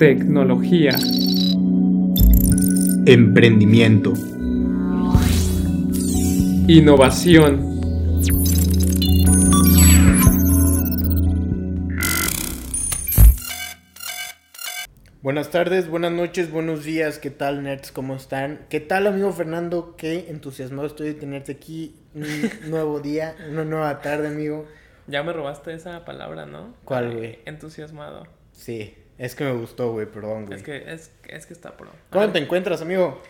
tecnología, emprendimiento, innovación. Buenas tardes, buenas noches, buenos días, ¿qué tal nerds? ¿Cómo están? ¿Qué tal amigo Fernando? Qué entusiasmado estoy de tenerte aquí, un nuevo día, una nueva tarde amigo. Ya me robaste esa palabra, ¿no? ¿Cuál, güey? Entusiasmado. Sí, es que me gustó, güey, perdón, güey. Es que, es, es que está pro. ¿Cómo te encuentras, amigo?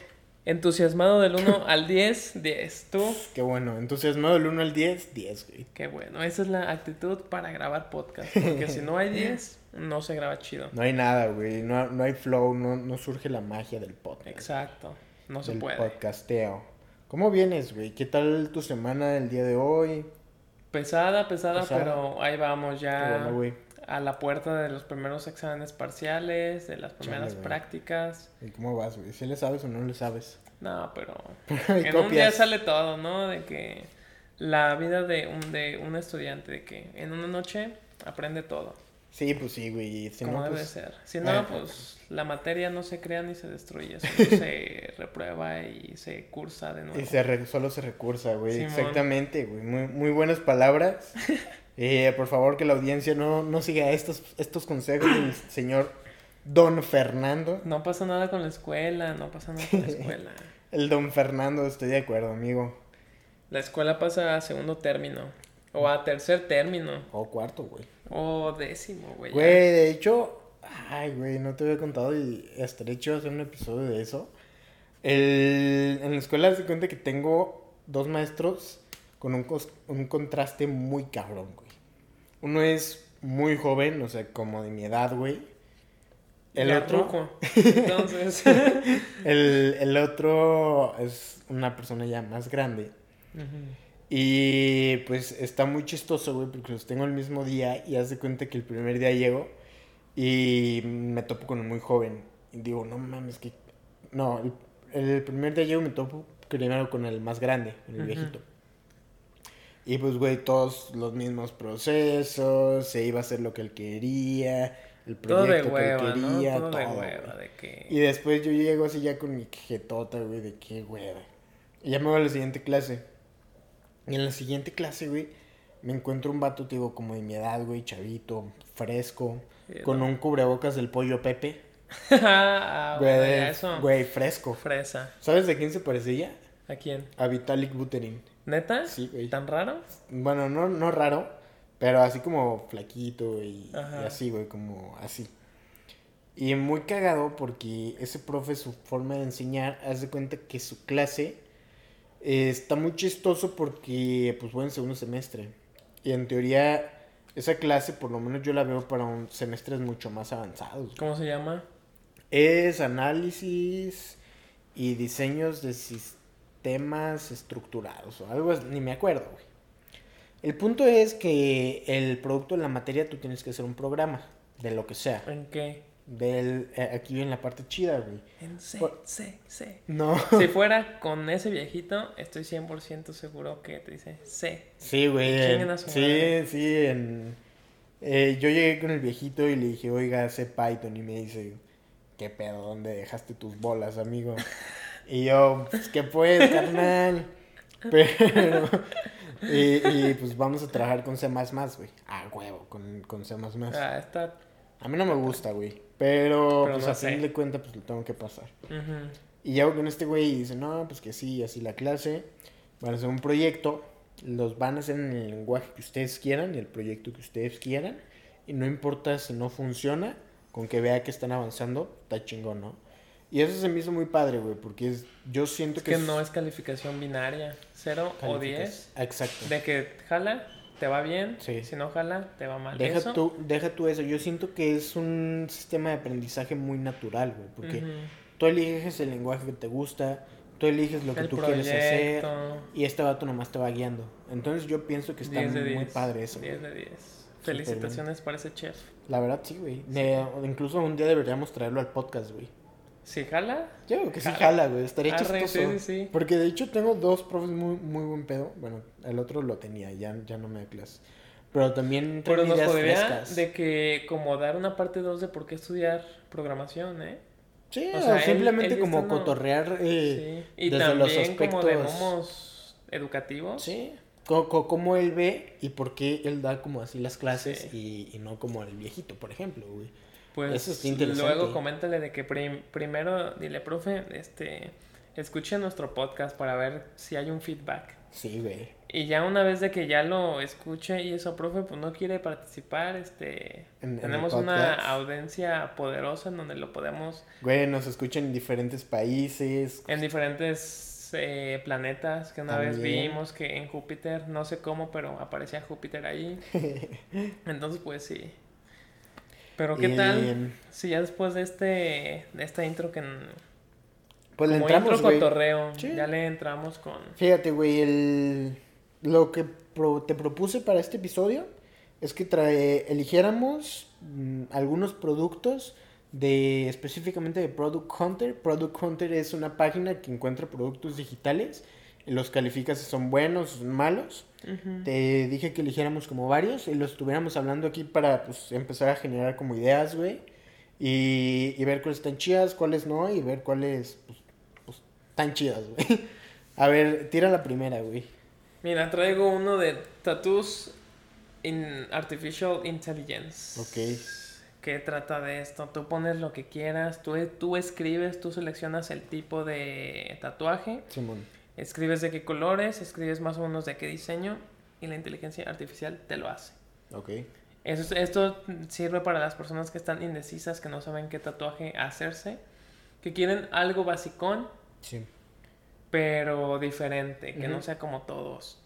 Entusiasmado del 1 al 10, 10. ¿Tú? Qué bueno, entusiasmado del 1 al 10, 10, güey. Qué bueno, esa es la actitud para grabar podcast. Porque si no hay 10, no se graba chido. No hay nada, güey, no, no hay flow, no, no surge la magia del podcast. Exacto, no se del puede. podcasteo. ¿Cómo vienes, güey? ¿Qué tal tu semana el día de hoy? Pesada, pesada, Pesada. pero ahí vamos Qué ya bueno, güey. A la puerta de los primeros exámenes parciales, de las primeras güey. prácticas. ¿Y cómo vas, güey? ¿Sí le sabes o no le sabes? No, pero en un día copias. sale todo, ¿no? De que la vida de un, de un estudiante, de que en una noche aprende todo, Sí, pues sí, güey. Si como no, debe pues, ser. Si no, pues la materia no se crea ni se destruye, solo se reprueba y se cursa de nuevo. Y se re- solo se recursa, güey. Simón. Exactamente, güey. Muy, muy buenas palabras. Eh, por favor, que la audiencia no, no siga estos, estos consejos del señor Don Fernando. No pasa nada con la escuela, no pasa nada con la escuela. El Don Fernando, estoy de acuerdo, amigo. La escuela pasa a segundo término, o a tercer término, O cuarto, güey. o décimo, güey. Güey, de hecho, ay, güey, no te había contado y estaría chido hacer un episodio de eso. El, en la escuela se cuenta que tengo dos maestros con un, un contraste muy cabrón. Uno es muy joven, o sea, como de mi edad, güey. El Ya otro. Entonces, el, el otro es una persona ya más grande. Y pues está muy chistoso, güey, porque los tengo el mismo día y haz de cuenta que el primer día llego y me topo con un muy joven. Y digo, no mames, que... No, el, el primer día llego y me topo primero con el más grande, el viejito. Y pues, güey, todos los mismos procesos, se iba a hacer lo que él quería, el todo de proyecto que él hueva, ¿no? quería, Todo de hueva, de que... Y después yo llego así ya con mi jetota, güey, de qué hueva. Y ya me voy a la siguiente clase. Y en la siguiente clase, güey, me encuentro un vato, digo, como de mi edad, güey, chavito, fresco, Sí, con ¿no? un cubrebocas del pollo Pepe. ah, Güey, güey, eso. güey, fresco. Fresa. ¿Sabes de quién se parecía? ¿A quién? A Vitalik Buterin. ¿Neta? Sí, güey. ¿Tan raro? Bueno, no, no raro, pero así como flaquito y, y así, güey, como así. Y muy cagado porque ese profe, su forma de enseñar, haz de cuenta que su clase eh, está muy chistoso porque, pues, voy en segundo semestre. Y en teoría, esa clase, por lo menos yo la veo para un semestres mucho más avanzados. ¿Cómo se llama? Es análisis y diseños de sistemas estructurados o algo así, ni me acuerdo, güey. El punto es que el producto de la materia tú tienes que hacer un programa, de lo que sea. ¿En qué? Del, eh, aquí viene la parte chida, güey. En C, Por- C, C. No. Si fuera con ese viejito, estoy 100% seguro que te dice C. Sí, güey. En- Sí, madre. sí. En, eh, yo llegué con el viejito y le dije, oiga, sé Python. Y me dice, ¿qué pedo? ¿Dónde dejaste tus bolas, amigo? Y yo, pues, ¿qué pues, carnal? Pero, y, y, pues vamos a trabajar con C++, güey. Ah, huevo, con, con C++. Ah, está... A mí no me gusta, güey. Pero, Pero pues no a fin de cuentas, pues lo tengo que pasar. Y llego con este güey y dice, no, pues que sí, así la clase. Van a hacer un proyecto. Los van a hacer en el lenguaje que ustedes quieran, el proyecto que ustedes quieran. Y no importa si no funciona, con que vea que están avanzando, está chingón, ¿no? Y eso se me hizo muy padre, güey, porque es, yo siento Es que... que no es calificación binaria. 0 o 10. Exacto. De que jala, te va bien. Sí. Si no jala, te va mal. Deja Eso, tú, deja tú eso. Yo siento que es un sistema de aprendizaje muy natural, güey, porque ujú. tú eliges el lenguaje que te gusta, tú eliges lo que El tú quieres hacer. Y este vato nomás te va guiando. Entonces yo pienso que está 10 de 10. muy padre eso. 10 de 10. Felicitaciones para ese chef. La verdad sí, güey. De- Incluso un día deberíamos traerlo al podcast, güey. Si jala, Yo creo que sí Jala. güey. Estaría Arre, chistoso. sí, sí, sí. Porque de hecho tengo dos profes muy, muy buen pedo. Bueno, el otro lo tenía, ya, ya no me da clase. Pero también Pero nos ideas podría frescas. de que como dar una parte 2 de por qué estudiar programación, ¿eh? Sí, o sea, él- simplemente él como cotorrear eh, sí. Y desde también los como de aspectos- momos educativos. Sí, cómo él ve y por qué él da como así las clases Sí. y, y no como el viejito, por ejemplo, güey. Pues Eso está interesante. luego coméntale de que prim- primero dile, profe, este, escuche nuestro podcast para ver si hay un feedback. Sí, güey. Y ya una vez de que ya lo escuche y eso, profe, pues no quiere participar, este, En- en el tenemos una audiencia poderosa en donde lo podemos Güey, nos escuchan en diferentes países. en diferentes eh, planetas que una vez vimos que en Júpiter, no sé cómo, pero aparecía Júpiter ahí. Entonces, pues sí. Pero qué tal si ya después de este de esta intro que Pues le entramos, intro cotorreo, Sí. ya le entramos con Fíjate, güey, el... lo que pro- te propuse para este episodio es que trae... eligiéramos mm, algunos productos de específicamente de Product Hunter. Product Hunter es una página que encuentra productos digitales los califica si son buenos o son malos. Te dije que eligiéramos como varios y los estuviéramos hablando aquí para pues empezar a generar como ideas, güey. Y, y ver cuáles están chidas, cuáles no, y ver cuáles pues, pues, están chidas, güey. A ver, tira la primera, güey. Mira, traigo uno de Tattoos in Artificial Intelligence. Ok. ¿Qué trata de esto? Tú pones lo que quieras, tú, tú escribes, tú seleccionas el tipo de tatuaje, Simón. Escribes de qué colores, escribes más o menos de qué diseño y la inteligencia artificial te lo hace. Ok. Eso, es- esto sirve para las personas que están indecisas, que no saben qué tatuaje hacerse, que quieren algo basicón, Sí. pero diferente, que no sea como todos.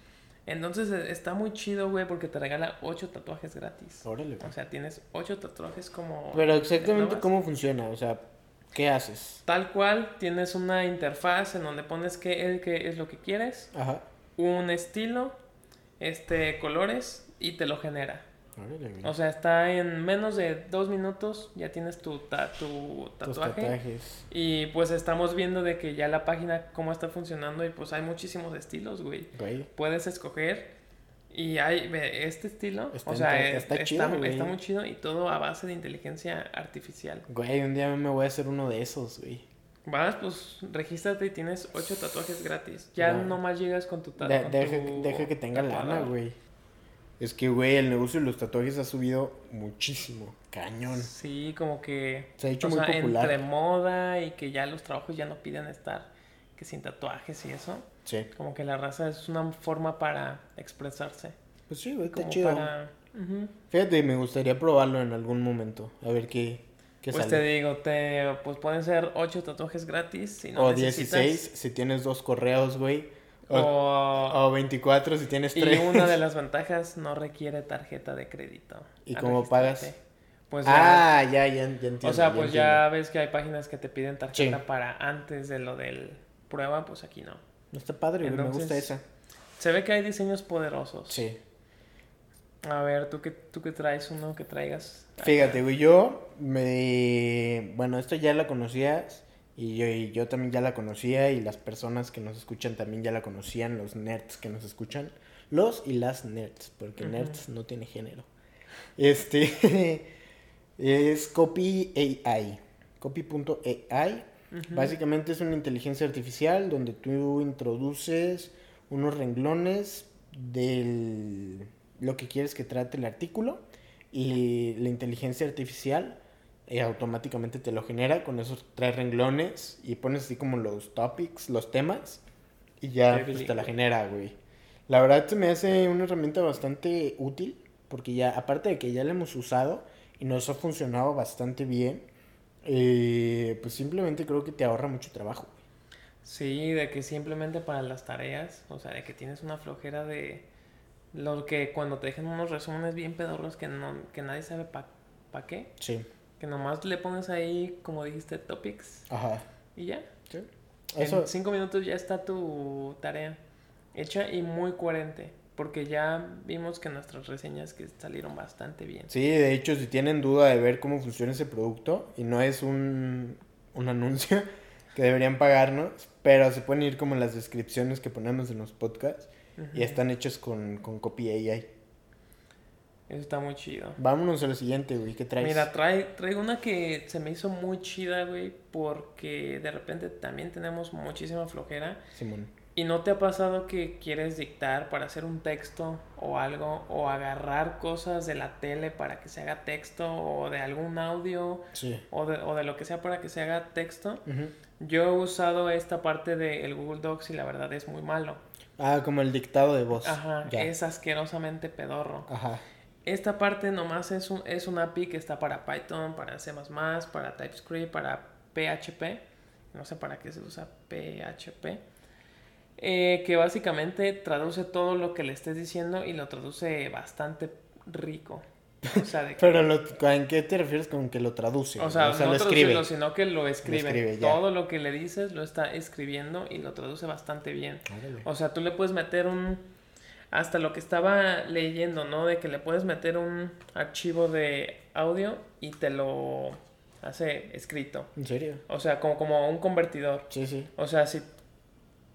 Entonces e- está muy chido, güey, porque te regala 8 tatuajes gratis. Órale, güey. O sea, tienes 8 tatuajes como... Pero exactamente cómo funciona, o sea, ¿qué haces? Tal cual, tienes una interfaz en donde pones qué, qué es lo que quieres, Ajá. un estilo, este, colores y te lo genera. O sea, está en menos de dos minutos, ya tienes tu, ta- tu Tus tatuaje. tatuajes. Y pues estamos viendo de que ya la página cómo está funcionando y pues hay muchísimos estilos, güey. Güey. Puedes escoger y hay ve, este estilo, Está o sea, es- está está, chido, güey. está muy chido y todo a base de inteligencia artificial. Güey, un día me voy a hacer uno de esos, güey. Vas, pues regístrate y tienes ocho tatuajes gratis. Ya No. nomás llegas con tu De- tatuaje. deja, deja que tenga lana, güey. Es que, güey, el negocio de los tatuajes ha subido muchísimo. Cañón. Sí, como que Se ha hecho o muy sea, popular. entre moda y que ya los trabajos ya no piden estar que sin tatuajes y eso. Sí. Como que la raza es una forma para expresarse. Pues sí, güey, está Como chido. para... Ujú. Fíjate, me gustaría probarlo en algún momento. A ver qué, qué Pues sale. te digo, te, pues pueden ser 8 tatuajes gratis. Si no o necesitas. 16 si tienes dos correos, güey. O, O, o 24 si tienes y tres. una de las ventajas no requiere tarjeta de crédito. ¿Y cómo pagas? Pues ya, ah, ya, ya, ya entiendo. o sea, pues entiendo. ya ves que hay páginas que te piden tarjeta Sí. para antes de lo del prueba, pues aquí no. Está padre, güey, me gusta Entonces, esa. Se ve que hay diseños poderosos. Sí. A ver, ¿tú qué, tú qué traes uno que traigas? Fíjate, güey, yo me... Bueno, esto ya la conocías y yo, y yo también ya la conocía y las personas que nos escuchan también ya la conocían, los nerds que nos escuchan. Los y las nerds, porque nerds no tiene género. Este es Copy AI. Copy.ai. Básicamente es una inteligencia artificial donde tú introduces unos renglones de lo que quieres que trate el artículo y la inteligencia artificial eh, automáticamente te lo genera con esos tres renglones y pones así como los topics, los temas y ya pues, te la genera, güey. La verdad se me hace una herramienta bastante útil porque ya aparte de que ya la hemos usado y nos ha funcionado bastante bien, eh, pues simplemente creo que te ahorra mucho trabajo. Sí, de que simplemente para las tareas, o sea, de que tienes una flojera de lo que cuando te dejan unos resúmenes bien pedorros que no que nadie sabe para pa qué, Sí. que nomás le pones ahí, como dijiste, topics Ajá. y ya. Sí. Eso... Eso, En cinco minutos ya está tu tarea hecha y muy coherente, porque ya vimos que nuestras reseñas que salieron bastante bien. sí, de hecho, si tienen duda de ver cómo funciona ese producto, y no es un, un anuncio que deberían pagarnos, pero se pueden ir como en las descripciones que ponemos en los podcasts y están hechos con, con Copy AI. Eso está muy chido. Vámonos a lo siguiente, güey. ¿Qué traes? Mira, trae, traigo una que se me hizo muy chida, güey, porque de repente también tenemos muchísima flojera. Simón. ¿Y no te ha pasado que quieres dictar para hacer un texto o algo? O agarrar cosas de la tele para que se haga texto o de algún audio Sí. o de, o de lo que sea para que se haga texto. Yo he usado esta parte del Google Docs y la verdad es muy malo. Ah, como el dictado de voz. Ajá, Ya. es asquerosamente pedorro. Ajá. Esta parte nomás es un, es una API que está para Python, para C++, para TypeScript, para PHP. No sé para qué se usa PHP. Eh, que básicamente traduce todo lo que le estés diciendo y lo traduce bastante rico. O sea, de que- Pero lo- ¿en qué te refieres con que lo traduce? o sea, güey? no lo escribe. sino que lo escribe. todo lo que le dices lo está escribiendo y lo traduce bastante bien. O sea, tú le puedes meter un... Hasta lo que estaba leyendo, ¿no? De que le puedes meter un archivo de audio y te lo hace escrito. ¿En serio? O sea, como, como un convertidor. Sí, sí. O sea, si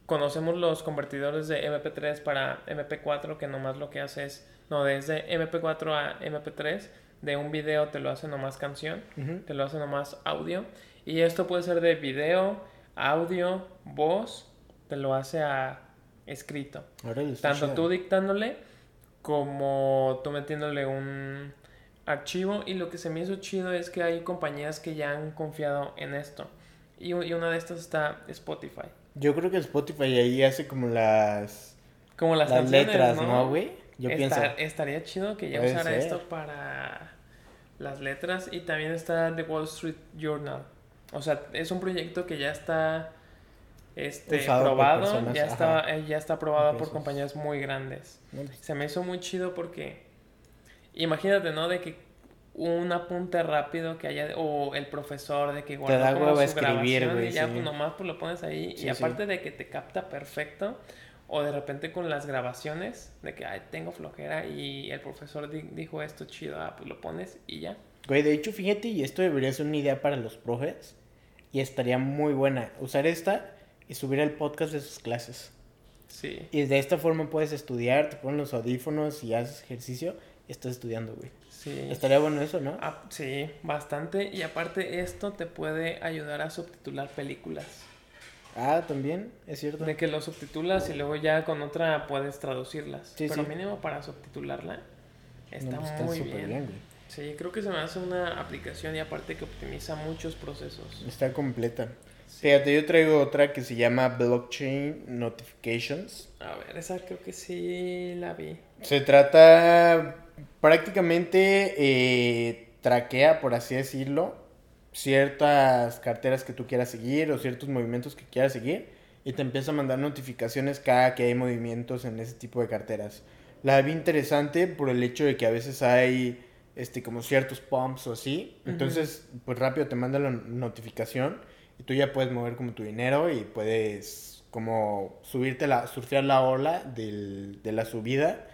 conocemos los convertidores de MP3 para MP4, que nomás lo que hace es... No, desde MP4 a MP3, de un video te lo hace nomás canción Ujú. te lo hace nomás audio. Y esto puede ser de video, audio, voz, te lo hace a escrito. Tanto tú dictándole como tú metiéndole un archivo. Y lo que se me hizo chido es que hay compañías que ya han confiado en esto. Y, y una de estas está Spotify. Yo creo que Spotify ahí hace como las, Como las, las, letras, ¿no, güey? Yo pienso. Estaría chido que ya usara ser. esto para las letras y también está The Wall Street Journal. O sea, es un proyecto que ya está este, Usado probado, personas, ya, ajá. está, eh, ya está aprobado por compañías muy grandes. Se me hizo muy chido porque imagínate, ¿no? De que un apunte rápido que haya, o el profesor de que guardó da como hueva su escribir, grabación güey, y ya sí. pues nomás pues lo pones ahí Sí, y sí. aparte de que te capta perfecto o de repente con las grabaciones de que ay tengo flojera y el profesor di- dijo esto chido, ah, pues lo pones y ya. Güey, de hecho, fíjate, y esto debería ser una idea para los profes. Y estaría muy buena. Usar esta y subir el podcast de sus clases. Sí. Y de esta forma puedes estudiar, te pones los audífonos y haces ejercicio estás estudiando, güey. Sí. Estaría bueno eso, ¿no? Ah, sí, bastante. Y aparte esto te puede ayudar a subtitular películas. Ah, también, es cierto. De que lo subtitulas y luego ya con otra puedes traducirlas. Sí, Pero sí. mínimo para subtitularla está, No, pues está muy súper bien. bien, güey. Sí, creo que se me hace una aplicación y aparte que optimiza muchos procesos. Está completa. Fíjate, yo traigo otra que se llama Blockchain Notifications. A ver, esa creo que sí la vi. Se trata prácticamente, eh, traquea, por así decirlo, ciertas carteras que tú quieras seguir o ciertos movimientos que quieras seguir y te empieza a mandar notificaciones cada que hay movimientos en ese tipo de carteras. La vi interesante por el hecho de que a veces hay este como ciertos pumps o así, entonces pues rápido te manda la notificación y tú ya puedes mover como tu dinero y puedes como subirte la surfear la ola del- de la subida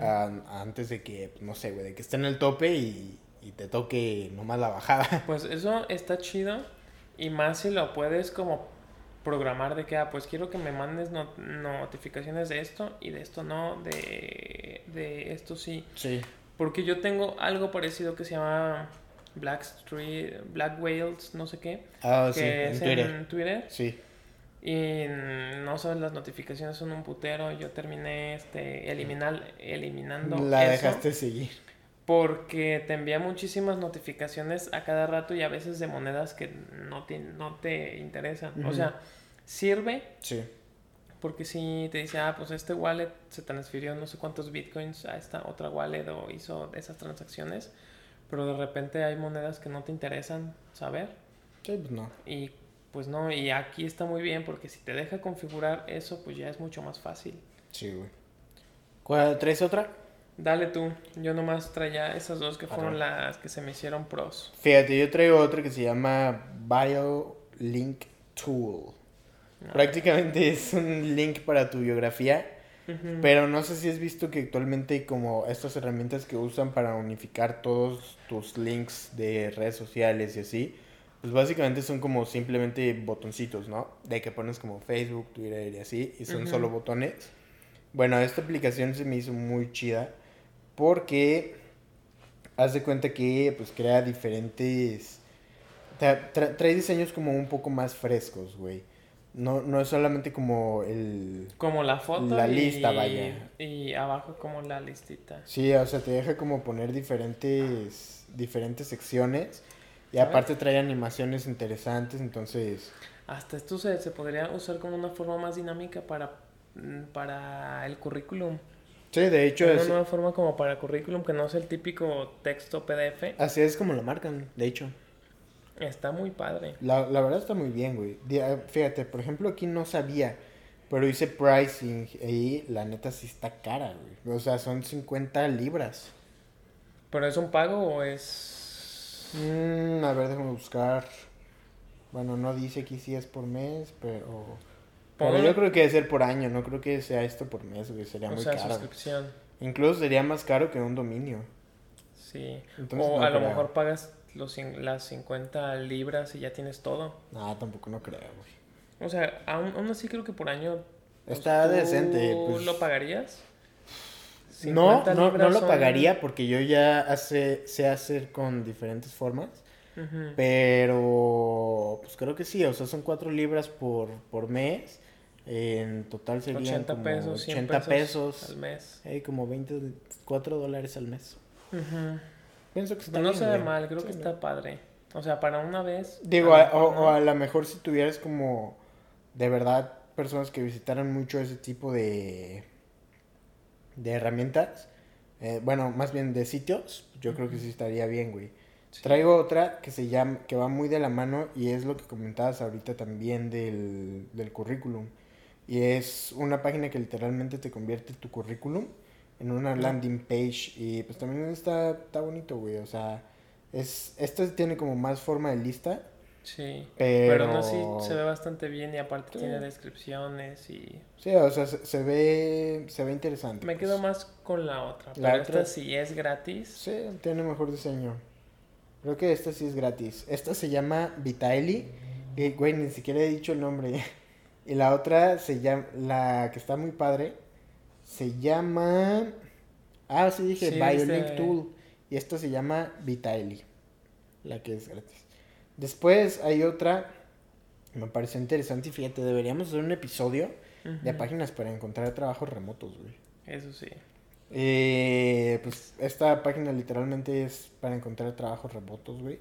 A- antes de que, no sé, güey, de que esté en el tope y, y te toque nomás la bajada. Pues eso está chido y más si lo puedes como programar de que, ah, pues quiero que me mandes no- notificaciones de esto y de esto no, de, de esto sí. Sí. Porque yo tengo algo parecido que se llama Black Street, Black Whales, no sé qué, Ah, que sí, es en Twitter. en Twitter. Sí. Y no sabes, las notificaciones son un putero. Yo terminé este eliminar, eliminando La eso dejaste seguir. porque te envía muchísimas notificaciones a cada rato y a veces de monedas que no te, no te interesan. O sea, sirve Sí. porque si te dice, ah, pues este wallet se transfirió no sé cuántos bitcoins a esta otra wallet o hizo esas transacciones, pero de repente hay monedas que no te interesan saber Sí, pues no. y pues no, y aquí está muy bien porque si te deja configurar eso, pues ya es mucho más fácil. Sí, güey. ¿Cuál, ¿Traes otra? Dale tú, yo nomás traía esas dos que Ajá. fueron las que se me hicieron pros. Fíjate, yo traigo otra que se llama BioLink Tool. Ah. Prácticamente es un link para tu biografía, pero no sé si has visto que actualmente hay como estas herramientas que usan para unificar todos tus links de redes sociales y así. Pues básicamente son como simplemente botoncitos, ¿no? De que pones como Facebook, Twitter y así, y son Ujú. solo botones. Bueno, esta aplicación se me hizo muy chida porque haz de cuenta que pues crea diferentes... tra- tra- trae diseños como un poco más frescos, güey. No, no es solamente como el... Como la foto. La y- lista, vaya. Y abajo como la listita. Sí, o sea, te deja como poner diferentes, diferentes secciones. Y aparte trae animaciones interesantes, entonces... Hasta esto se, se podría usar como una forma más dinámica para, mm, para el currículum. Sí, de hecho, Una es- nueva forma como para currículum que no sea el típico texto PDF. así es como lo marcan, de hecho. Está muy padre. La, la verdad está muy bien, güey. Ah, Fíjate, por ejemplo, aquí no sabía, pero hice pricing y la neta sí está cara, güey. O sea, son 50 libras. ¿Pero es un pago o es...? Mm, a ver, déjame buscar. Bueno, no dice aquí si es por mes, pero... Pero yo creo que debe ser por año, no creo que sea esto por mes, güey. Sería O muy sea, caro. suscripción. Incluso sería más caro que un dominio. Sí. Entonces, o no a lo mejor pagas los, las 50 libras y ya tienes todo. No, tampoco no creo, güey. O sea, aún, aún así creo que por año... pues, Está ¿tú decente, pues. lo pagarías? No, 50 no, no lo son- pagaría porque yo ya hace, sé hacer con diferentes formas. Pero, pues creo que sí, o sea, son 4 libras por, por mes. En total serían 80 como pesos, 100 80 pesos, pesos. al mes. eh, como 24 dólares al mes. Pienso que está No bien, se ve mal, creo Sí, que está padre. O sea, para una vez. Digo, a o, a lo mejor si tuvieras como de verdad personas que visitaran mucho ese tipo de, de herramientas, eh, bueno, más bien de sitios, yo creo que sí estaría bien, güey. Sí. Traigo otra que se llama, que va muy de la mano y es lo que comentabas ahorita también del, del currículum. Y es una página que literalmente te convierte tu currículum en una landing page y pues también está, está bonito, güey. O sea, es, esto tiene como más forma de lista, Sí. pero... Pero no, sí se ve bastante bien y aparte Sí. tiene descripciones y. Sí, o sea, se, se ve, se ve interesante. Me pues. quedo más con la otra. La pero otra- esta sí es gratis. Sí, tiene mejor diseño. Creo que esta sí es gratis. Esta se llama Vitaeli. Y, güey, ni siquiera he dicho el nombre. Y la otra se llama, la que está muy padre, se llama... Ah, sí dije, Sí, Biolink dice- Tool. Y esta se llama Vitaeli. La que es gratis. Después hay otra, me pareció interesante y fíjate, deberíamos hacer un episodio de páginas para encontrar trabajos remotos, güey. Eso sí. Eh, pues esta página literalmente es para encontrar trabajos remotos, güey.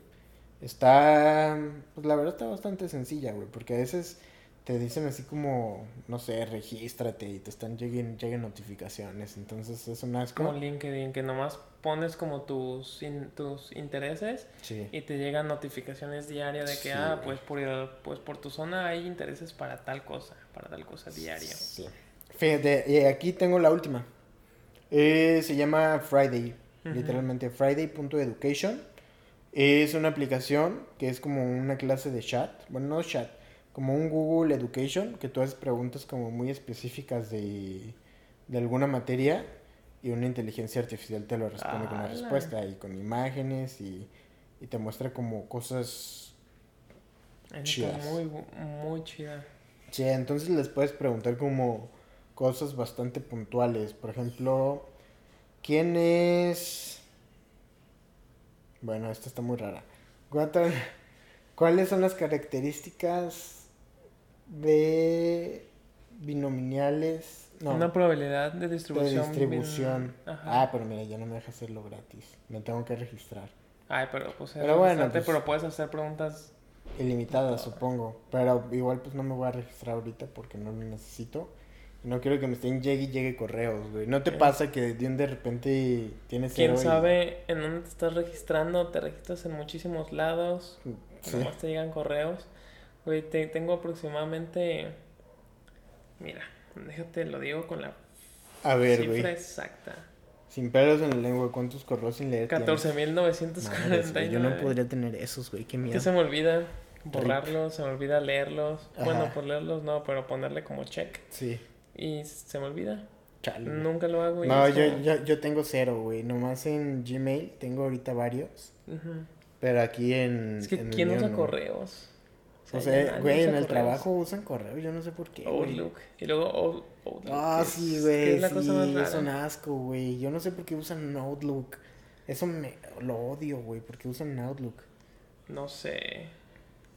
Está, pues la verdad está bastante sencilla, güey, porque a veces te dicen así como, no sé, regístrate y te están lleguen, lleguen notificaciones, entonces es un asco. Como LinkedIn, que nomás pones como tus, in- tus intereses Sí. y te llegan notificaciones diarias de que, Sí, ah, pues por, pues por tu zona hay intereses para tal cosa, para tal cosa diaria. Sí. Fíjate, aquí tengo la última. Eh, se llama Friday, Ujú. literalmente Friday.education. Es una aplicación que es como una clase de chat, bueno, no chat, como un Google Education, que tú haces preguntas como muy específicas de, de alguna materia y una inteligencia artificial te lo responde con la ¡Hala! respuesta y con imágenes y, y te muestra como cosas Es Chidas. muy, muy chida. Sí, entonces les puedes preguntar como cosas bastante puntuales. Por ejemplo, ¿quién es... Bueno, esta está muy rara. ¿Cuáles son las características de binomiales? No, Una probabilidad de de distribución. bien- distribución. Ah, pero mira, ya no me deja hacerlo gratis. Me tengo que registrar. Ay, pero pues, Pero es bueno, pues- pero puedes hacer preguntas. Ilimitada, Todas. supongo. Pero igual pues no me voy a registrar ahorita porque no lo necesito. No quiero que me estén llegue y llegue correos, güey. ¿No te pasa que de un de repente tienes Quién y- sabe en dónde te estás registrando, te registras en muchísimos lados, Sí. nomás te llegan correos. Güey, te- tengo aproximadamente. Mira, déjate, lo digo con la A ver, cifra güey. exacta. Sin pelos en la lengua, ¿cuántos correos sin leer? tienes? 14.949. Madres, güey, Yo no podría tener esos, güey. Qué miedo. Que se me olvida borrarlos, se me olvida leerlos. Bueno, por leerlos no, pero ponerle como check. Sí. Y se me olvida. Chale. Nunca lo hago. y No, yo, como- yo, yo tengo cero, güey. Nomás en Gmail tengo ahorita varios. Ujú. Pero aquí en. Es que en ¿quién usa no. correos? O sea, nadie güey, en el correos. trabajo usan correos. Yo no sé por qué. Outlook. Y luego Out- Outlook. Ah, es- sí, que güey. Es la cosa más Sí, rara. es un asco, güey. Yo no sé por qué usan Outlook. Eso me lo odio, güey, porque usan Outlook. No sé.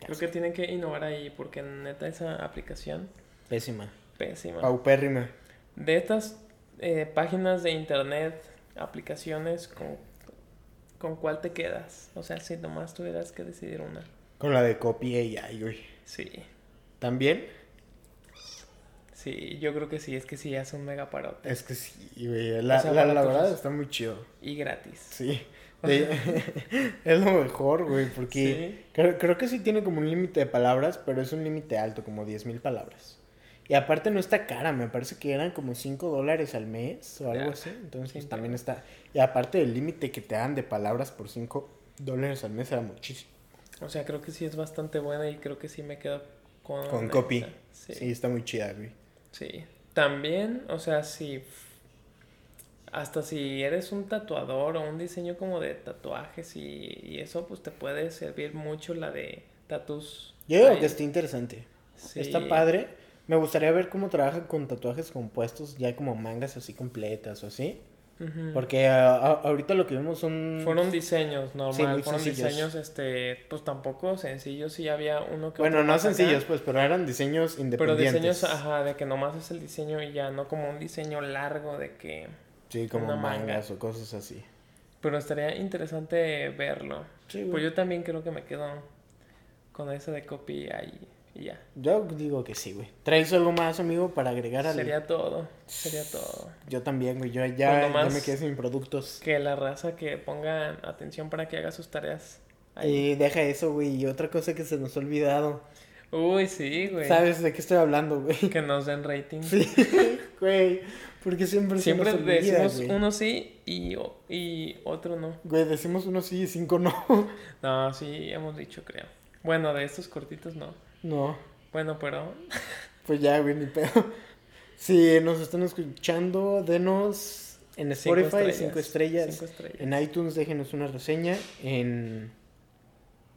Creo que tienen que innovar ahí porque neta esa aplicación Pésima. pésima. Paupérrima. De estas eh, páginas de internet, aplicaciones, ¿con, ¿con cuál te quedas? O sea, si nomás tuvieras que decidir una. Con la de copy AI, güey. Sí, ¿También? sí, yo creo que sí, es que sí, es un mega parote. Es que sí, güey. La, O sea, la, verdad está muy chido. Y gratis. Sí. De- es lo mejor, güey, porque Sí. creo, creo que sí tiene como un límite de palabras, pero es un límite alto, como 10.000 palabras. Y aparte no está cara, me parece que eran como 5 dólares al mes o algo Ya. así. Entonces pues, Sí, también claro. está... Y aparte el límite que te dan de palabras por 5 dólares al mes era muchísimo. O sea, creo que sí es bastante buena y creo que sí me quedo con... Con esta. copy. Sí, Sí, está muy chida, güey. sí. También, o sea, si... Hasta si eres un tatuador o un diseño como de tatuajes y, y eso, pues te puede servir mucho la de tatus. Yo ahí. que está interesante. Sí. Está padre. Me gustaría ver cómo trabajan con tatuajes compuestos, ya como mangas así completas o así. Porque a- a- ahorita lo que vimos son... Fueron diseños, normal, Sí, muy fueron sencillos. diseños, este, pues tampoco sencillos, sí había uno que Bueno, no acá, sencillos, pues, pero eran diseños Pero independientes. diseños, ajá, de que nomás es el diseño y ya, no como un diseño largo de que... Sí, como una manga. mangas o cosas así. Pero estaría interesante verlo. Sí, Pues yo también creo que me quedo con ese de copy ahí y ya. Yo digo que sí, güey. ¿Traes algo más, amigo, para agregar al... Sería todo, sería todo. Yo también, güey. Yo ya, ya me quedé sin productos. Que la raza que ponga atención para que haga sus tareas. ahí. Y deja eso, güey. Y otra cosa que se nos ha olvidado. Uy, sí, güey. ¿Sabes de qué estoy hablando, güey? Que nos den rating. Sí, güey. Porque siempre, Siempre se nos olvida, decimos güey. uno sí y, y otro no. Güey, decimos uno sí y cinco no. No, sí, hemos dicho, creo. Bueno, de estos cortitos no. No. Bueno, pero Pues ya, güey, ni pedo. Si nos están escuchando, denos en Spotify estrellas. cinco estrellas. Cinco estrellas. En iTunes déjenos una reseña. En...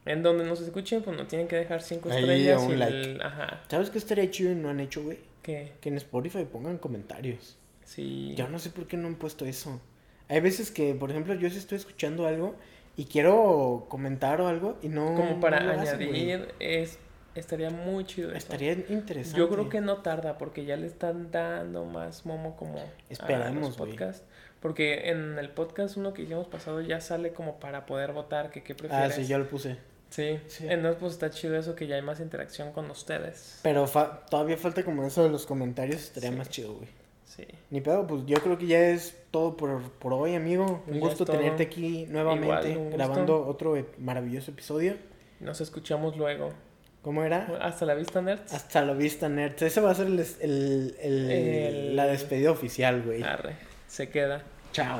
en donde nos escuchen, pues no tienen que dejar cinco Ahí, estrellas. un y like. el- Ajá. ¿Sabes qué estaría chido y no han hecho, güey? Que Que en Spotify pongan comentarios. sí. Yo no sé por qué no han puesto eso. Hay veces que, por ejemplo, yo sí estoy escuchando algo y quiero comentar o algo y no. Como para no lo hacen, añadir, es, estaría muy chido eso. Estaría interesante. Yo creo que no tarda porque ya le están dando más momo como güey. podcasts. Porque en el podcast uno que hicimos pasado ya sale como para poder votar que qué Ah, prefieres. sí, ya lo puse. Sí, Sí. entonces pues está chido eso que ya hay más interacción con ustedes. Pero fa- todavía falta como eso de los comentarios. Estaría Sí. más chido, güey. Sí. Ni pedo, pues yo creo que ya es todo por, por hoy, amigo. Pues un ya gusto tenerte aquí nuevamente Igual, grabando otro e- maravilloso episodio. Nos escuchamos luego. ¿Cómo era? Hasta la vista, nerds. Hasta la vista, nerds. Ese va a ser el, el- el- la despedida oficial, güey. Arre, se queda. Chao.